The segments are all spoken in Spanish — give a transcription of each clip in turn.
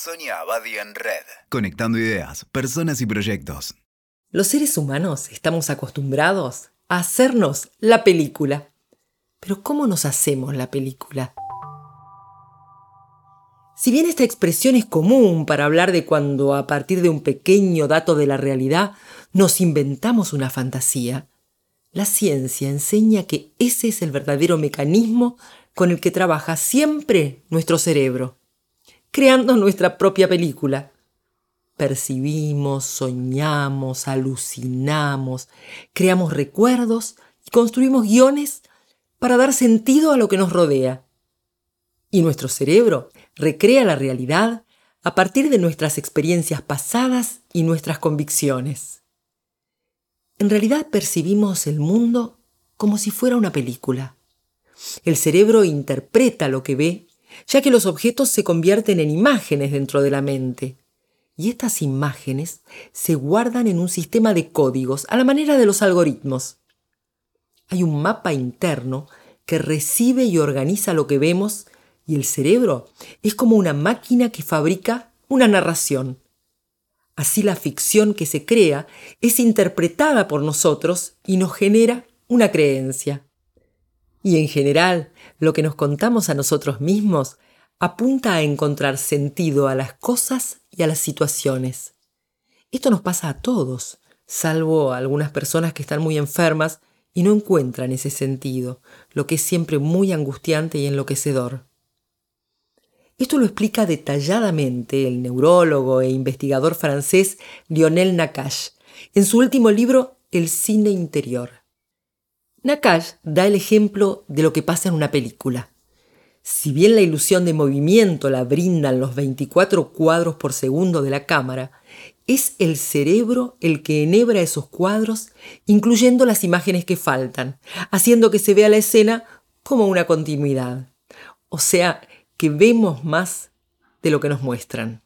Sonia Abadi en Red. Conectando ideas, personas y proyectos. Los seres humanos estamos acostumbrados a hacernos la película. Pero ¿cómo nos hacemos la película? Si bien esta expresión es común para hablar de cuando a partir de un pequeño dato de la realidad nos inventamos una fantasía, la ciencia enseña que ese es el verdadero mecanismo con el que trabaja siempre nuestro cerebro, creando nuestra propia película. Percibimos, soñamos, alucinamos, creamos recuerdos y construimos guiones para dar sentido a lo que nos rodea. Y nuestro cerebro recrea la realidad a partir de nuestras experiencias pasadas y nuestras convicciones. En realidad percibimos el mundo como si fuera una película. El cerebro interpreta lo que ve, ya que los objetos se convierten en imágenes dentro de la mente. Y estas imágenes se guardan en un sistema de códigos a la manera de los algoritmos. Hay un mapa interno que recibe y organiza lo que vemos y el cerebro es como una máquina que fabrica una narración. Así la ficción que se crea es interpretada por nosotros y nos genera una creencia. Y en general, lo que nos contamos a nosotros mismos apunta a encontrar sentido a las cosas y a las situaciones. Esto nos pasa a todos, salvo a algunas personas que están muy enfermas y no encuentran ese sentido, lo que es siempre muy angustiante y enloquecedor. Esto lo explica detalladamente el neurólogo e investigador francés Lionel Nakash en su último libro El cine interior. Nakash da el ejemplo de lo que pasa en una película. Si bien la ilusión de movimiento la brindan los 24 cuadros por segundo de la cámara, es el cerebro el que enhebra esos cuadros, incluyendo las imágenes que faltan, haciendo que se vea la escena como una continuidad. O sea, que vemos más de lo que nos muestran.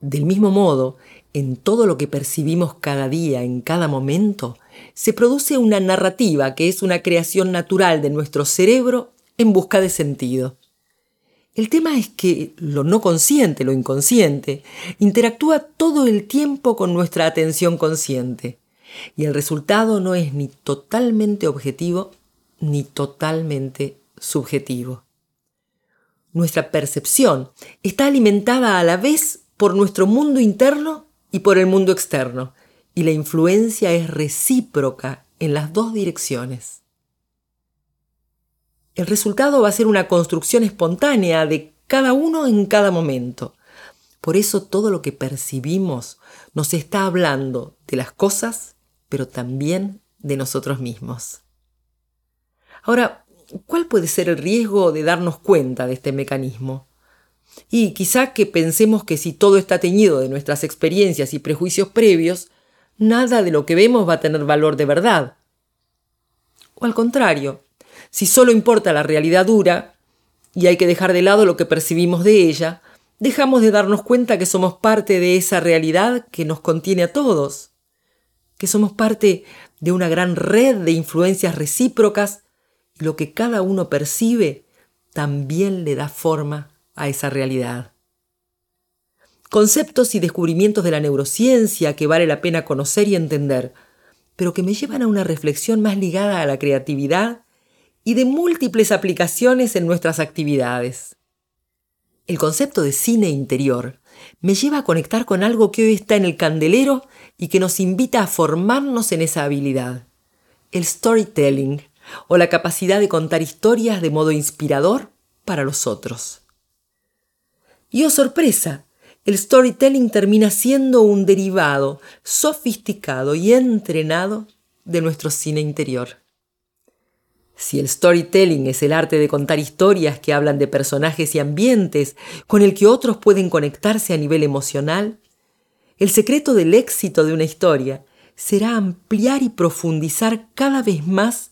Del mismo modo, en todo lo que percibimos cada día, en cada momento, se produce una narrativa que es una creación natural de nuestro cerebro en busca de sentido. El tema es que lo no consciente, lo inconsciente, interactúa todo el tiempo con nuestra atención consciente, y el resultado no es ni totalmente objetivo ni totalmente subjetivo. Nuestra percepción está alimentada a la vez por nuestro mundo interno y por el mundo externo, y la influencia es recíproca en las dos direcciones. El resultado va a ser una construcción espontánea de cada uno en cada momento. Por eso todo lo que percibimos nos está hablando de las cosas, pero también de nosotros mismos. Ahora, ¿Cuál puede ser el riesgo de darnos cuenta de este mecanismo? Y quizá que pensemos que si todo está teñido de nuestras experiencias y prejuicios previos, nada de lo que vemos va a tener valor de verdad. O al contrario, si solo importa la realidad dura y hay que dejar de lado lo que percibimos de ella, dejamos de darnos cuenta que somos parte de esa realidad que nos contiene a todos, que somos parte de una gran red de influencias recíprocas lo que cada uno percibe también le da forma a esa realidad. Conceptos y descubrimientos de la neurociencia que vale la pena conocer y entender, pero que me llevan a una reflexión más ligada a la creatividad y de múltiples aplicaciones en nuestras actividades. El concepto de cine interior me lleva a conectar con algo que hoy está en el candelero y que nos invita a formarnos en esa habilidad, el storytelling o la capacidad de contar historias de modo inspirador para los otros. Y oh sorpresa, el storytelling termina siendo un derivado sofisticado y entrenado de nuestro cine interior. Si el storytelling es el arte de contar historias que hablan de personajes y ambientes con el que otros pueden conectarse a nivel emocional, el secreto del éxito de una historia será ampliar y profundizar cada vez más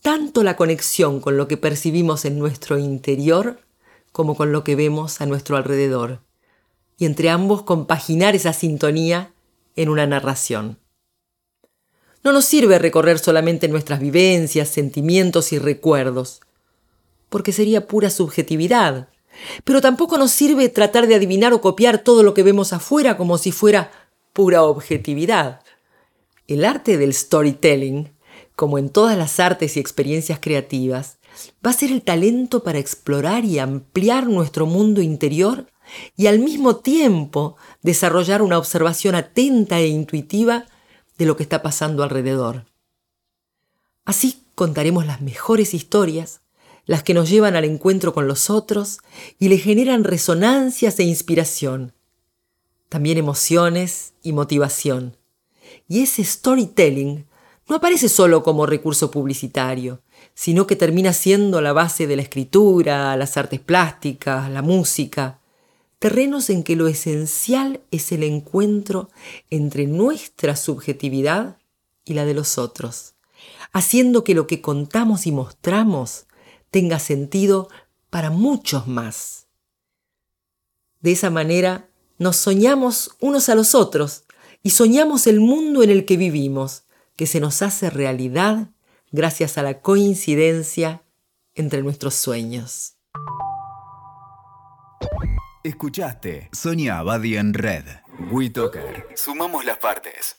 tanto la conexión con lo que percibimos en nuestro interior como con lo que vemos a nuestro alrededor, y entre ambos compaginar esa sintonía en una narración. No nos sirve recorrer solamente nuestras vivencias, sentimientos y recuerdos, porque sería pura subjetividad, pero tampoco nos sirve tratar de adivinar o copiar todo lo que vemos afuera como si fuera pura objetividad. El arte del storytelling, como en todas las artes y experiencias creativas, va a ser el talento para explorar y ampliar nuestro mundo interior y al mismo tiempo desarrollar una observación atenta e intuitiva de lo que está pasando alrededor. Así contaremos las mejores historias, las que nos llevan al encuentro con los otros y le generan resonancias e inspiración, también emociones y motivación. Y ese storytelling no aparece solo como recurso publicitario, sino que termina siendo la base de la escritura, las artes plásticas, la música, terrenos en que lo esencial es el encuentro entre nuestra subjetividad y la de los otros, haciendo que lo que contamos y mostramos tenga sentido para muchos más. De esa manera nos soñamos unos a los otros y soñamos el mundo en el que vivimos, que se nos hace realidad gracias a la coincidencia entre nuestros sueños. Escuchaste Sonia Abadi en Red. WeToker. Sumamos las partes.